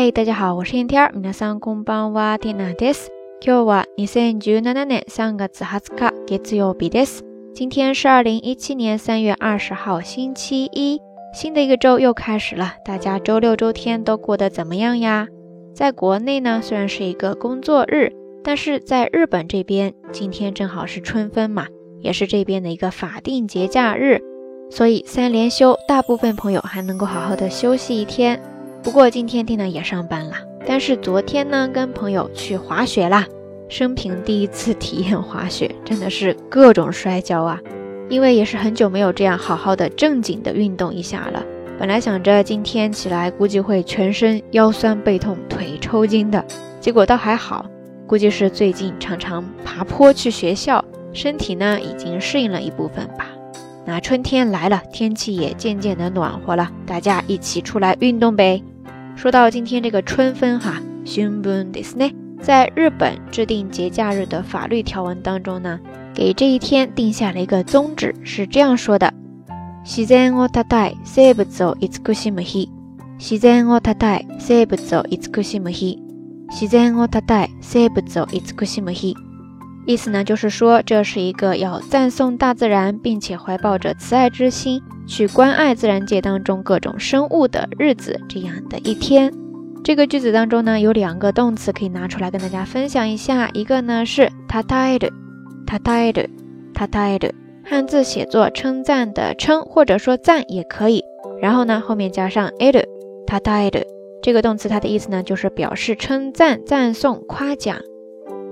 嗨，大家好，我是天儿。皆さんこんばんは、ナです。今日は二千十七年三月二十日、月曜日です。今天是二零一七年三月二十号，星期一。新的一个周又开始了，大家周六周天都过得怎么样呀？在国内呢，虽然是一个工作日，但是在日本这边，今天正好是春分嘛，也是这边的一个法定节假日，所以三连休，大部分朋友还能够好好的休息一天。不过今天呢也上班了，但是昨天呢跟朋友去滑雪啦，生平第一次体验滑雪，真的是各种摔跤啊，因为也是很久没有这样好好的正经的运动一下了。本来想着今天起来估计会全身腰酸背痛腿抽筋的，结果倒还好，估计是最近常常爬坡去学校，身体呢已经适应了一部分吧。那春天来了，天气也渐渐的暖和了，大家一起出来运动呗。说到今天这个春分哈，春分ですね。在日本制定节假日的法律条文当中呢，给这一天定下了一个宗旨，是这样说的：自然を讃え、生物を愛し慕ひ；自然を讃え、生物を愛し慕ひ；自然を讃え、生物を愛し慕ひ。意思呢，就是说这是一个要赞颂大自然，并且怀抱着慈爱之心去关爱自然界当中各种生物的日子，这样的一天。这个句子当中呢，有两个动词可以拿出来跟大家分享一下。一个呢是 ta dai de，ta dai d t a dai d 汉字写作称赞的称，或者说赞也可以。然后呢，后面加上 de，ta dai d 这个动词它的意思呢，就是表示称赞、赞颂、夸奖。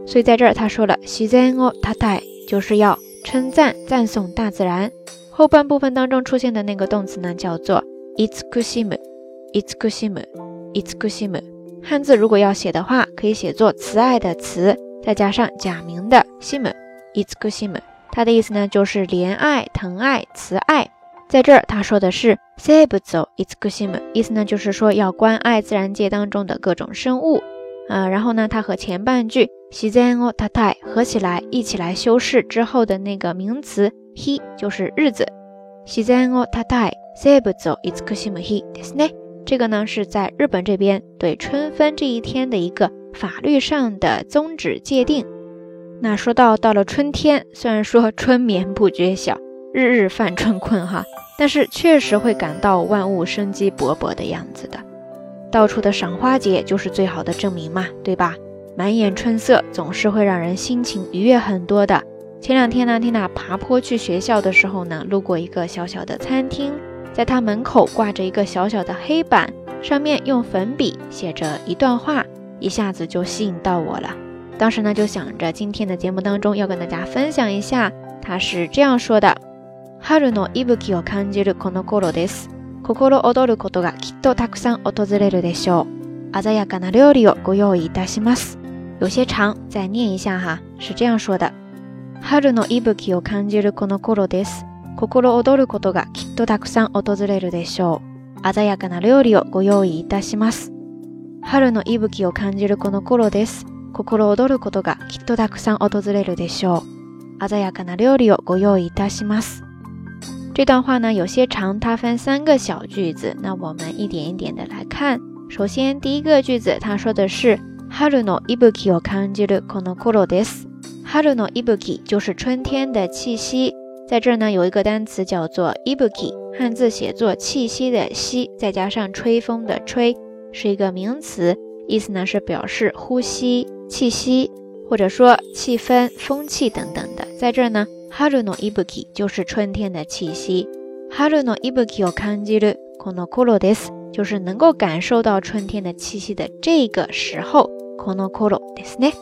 所以在这儿，他说了“西赞我太太”，就是要称赞赞颂大自然。后半部分当中出现的那个动词呢，叫做“伊兹库西姆 ”，i 兹库西 u s h i m 姆。汉字如果要写的话，可以写作“慈爱的慈”，再加上假名的“西 u s h i m 姆。它的意思呢，就是怜爱、疼爱、慈爱。在这儿，他说的是“塞不走 s h i m 姆”，意思呢，就是说要关爱自然界当中的各种生物。呃，然后呢，它和前半句。西赞奥太太合起来，一起来修饰之后的那个名词，he 就是日子。西赞奥太太，谁不走？伊兹可惜木 he，n e y 这个呢是在日本这边对春分这一天的一个法律上的宗旨界定。那说到到了春天，虽然说春眠不觉晓，日日犯春困哈，但是确实会感到万物生机勃勃的样子的。到处的赏花节就是最好的证明嘛，对吧？满眼春色总是会让人心情愉悦很多的。前两天呢，听他爬坡去学校的时候呢，路过一个小小的餐厅，在他门口挂着一个小小的黑板，上面用粉笔写着一段话，一下子就吸引到我了。当时呢，就想着今天的节目当中要跟大家分享一下，他是这样说的：，春の息吹を感じるこの頃です。心躍ることがきっとたくさん訪れるでしょう。鮮やかな料理をご用意いたします。有些长，再念一下哈，是这样说的：，春の息吹を感じるこの頃です。心躍ることがきっとたくさん訪れるでしょう。鮮やかな料理をご用意いたします。春の息吹を感じるこの頃です。心躍ることがきっとたくさん訪れるでしょう。鮮やかな料理をご用意いたします。这段话呢有些长，它分三个小句子，那我们一点一点的来看。首先第一个句子，它说的是。春の息吹を感じるこの頃です。春の息吹就是春天的气息，在这儿呢有一个单词叫做息吹，汉字写作气息的息，再加上吹风的吹，是一个名词，意思呢是表示呼吸、气息，或者说气氛、风气等等的。在这儿呢春の息吹就是春天的气息。春の息吹を感じるこの頃です，就是能够感受到春天的气息的这个时候。この頃ですね。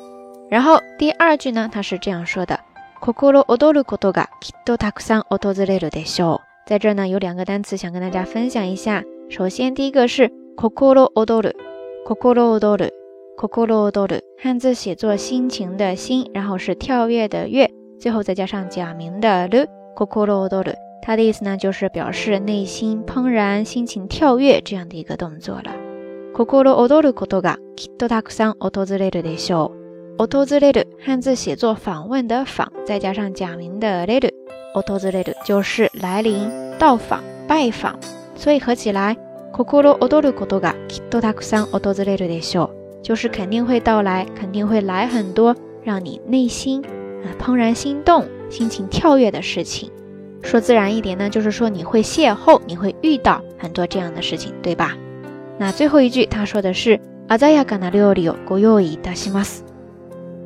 然后第二句呢，它是这样说的：心ることがきっとたくさん訪れるでしょう。在这呢，有两个单词想跟大家分享一下。首先，第一个是心の踊る，心の踊る，心の踊る。汉字写作心情的“心”，然后是跳跃的“跃”，最后再加上假名的“る”。心の踊る，它的意思呢，就是表示内心怦然，心情跳跃这样的一个动作了。心躍ることがきっとたくさん訪れるでしょう。訪れる汉字写作访问的访，再加上假名的れる，訪れる就是来临、到访、拜访。所以合起来，心躍ることがきっとたくさん訪れるでしょう，就是肯定会到来，肯定会来很多让你内心怦然心动、心情跳跃的事情。说自然一点呢，就是说你会邂逅，你会遇到很多这样的事情，对吧？那最后一句他说的是 “Azayaga 料理をご用意いたします”。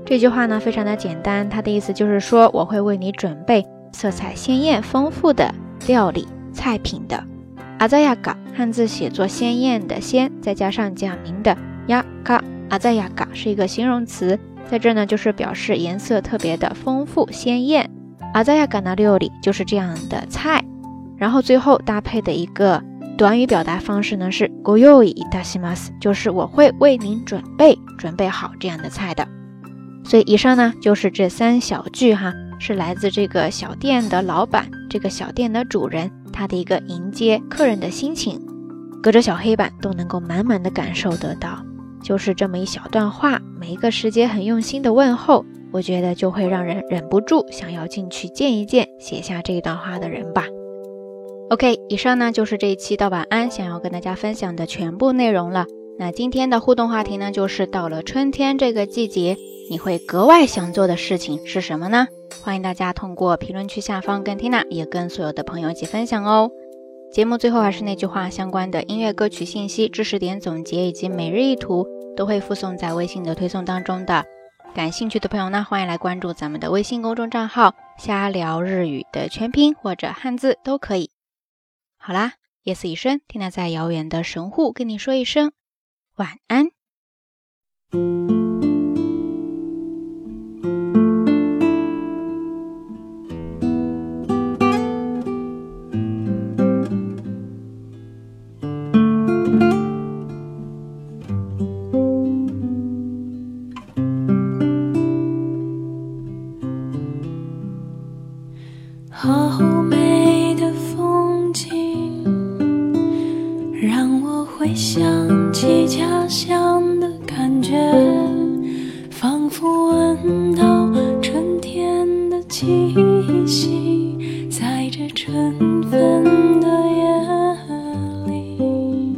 这句话呢非常的简单，它的意思就是说我会为你准备色彩鲜艳、丰富的料理菜品的。a z a 嘎汉字写作鲜艳的鲜，再加上假名的 y a g a a z a y 是一个形容词，在这呢就是表示颜色特别的丰富鲜艳。a z a y a g 料理就是这样的菜，然后最后搭配的一个。短语表达方式呢是“ご用意いたします”，就是我会为您准备准备好这样的菜的。所以以上呢就是这三小句哈，是来自这个小店的老板，这个小店的主人他的一个迎接客人的心情，隔着小黑板都能够满满的感受得到。就是这么一小段话，每一个时节很用心的问候，我觉得就会让人忍不住想要进去见一见写下这一段话的人吧。OK，以上呢就是这一期道晚安想要跟大家分享的全部内容了。那今天的互动话题呢，就是到了春天这个季节，你会格外想做的事情是什么呢？欢迎大家通过评论区下方跟 Tina 也跟所有的朋友一起分享哦。节目最后还是那句话，相关的音乐歌曲信息、知识点总结以及每日一图都会附送在微信的推送当中的。感兴趣的朋友呢，欢迎来关注咱们的微信公众账号“瞎聊日语”的全拼或者汉字都可以。好啦，夜色已深，听亮在遥远的神户，跟你说一声晚安。让我回想起家乡的感觉，仿佛闻到春天的气息，在这春分的夜里，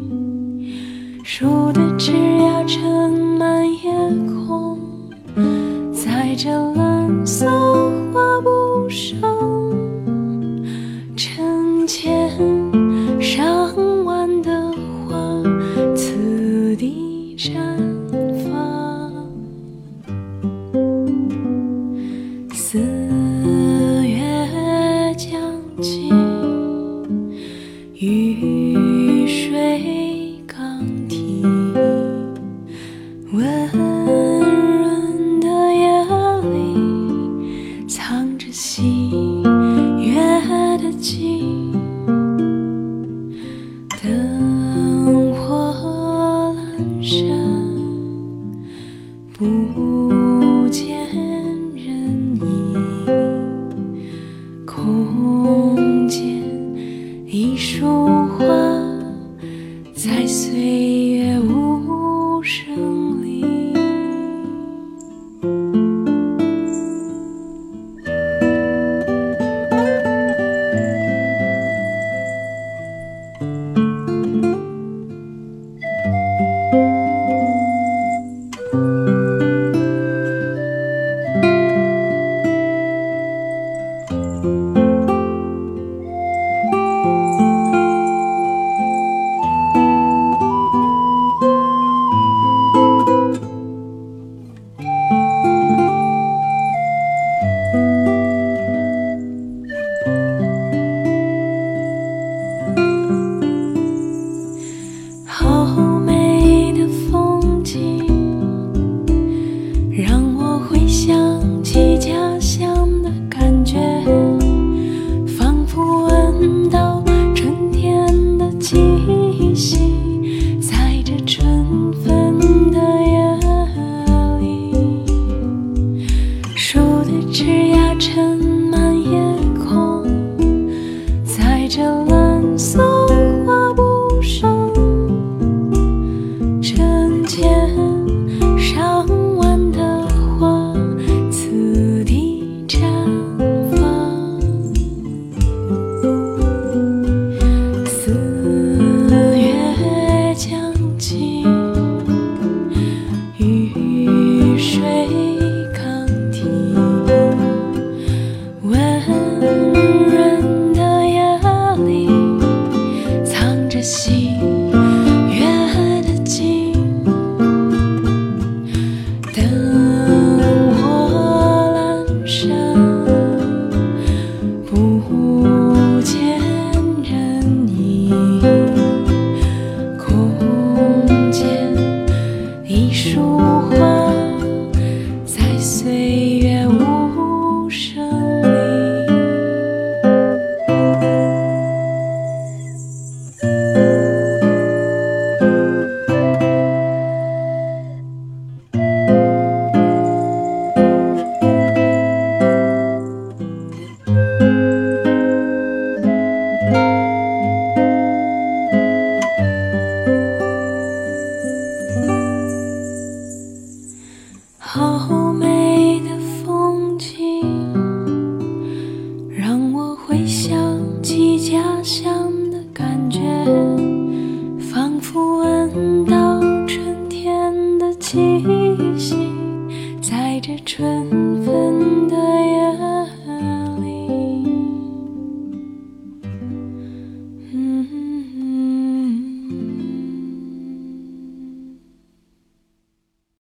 树的枝桠撑满夜空，在这蓝色画布上，成千。雨水刚停，温润的夜里藏着喜悦的景，灯火阑珊不。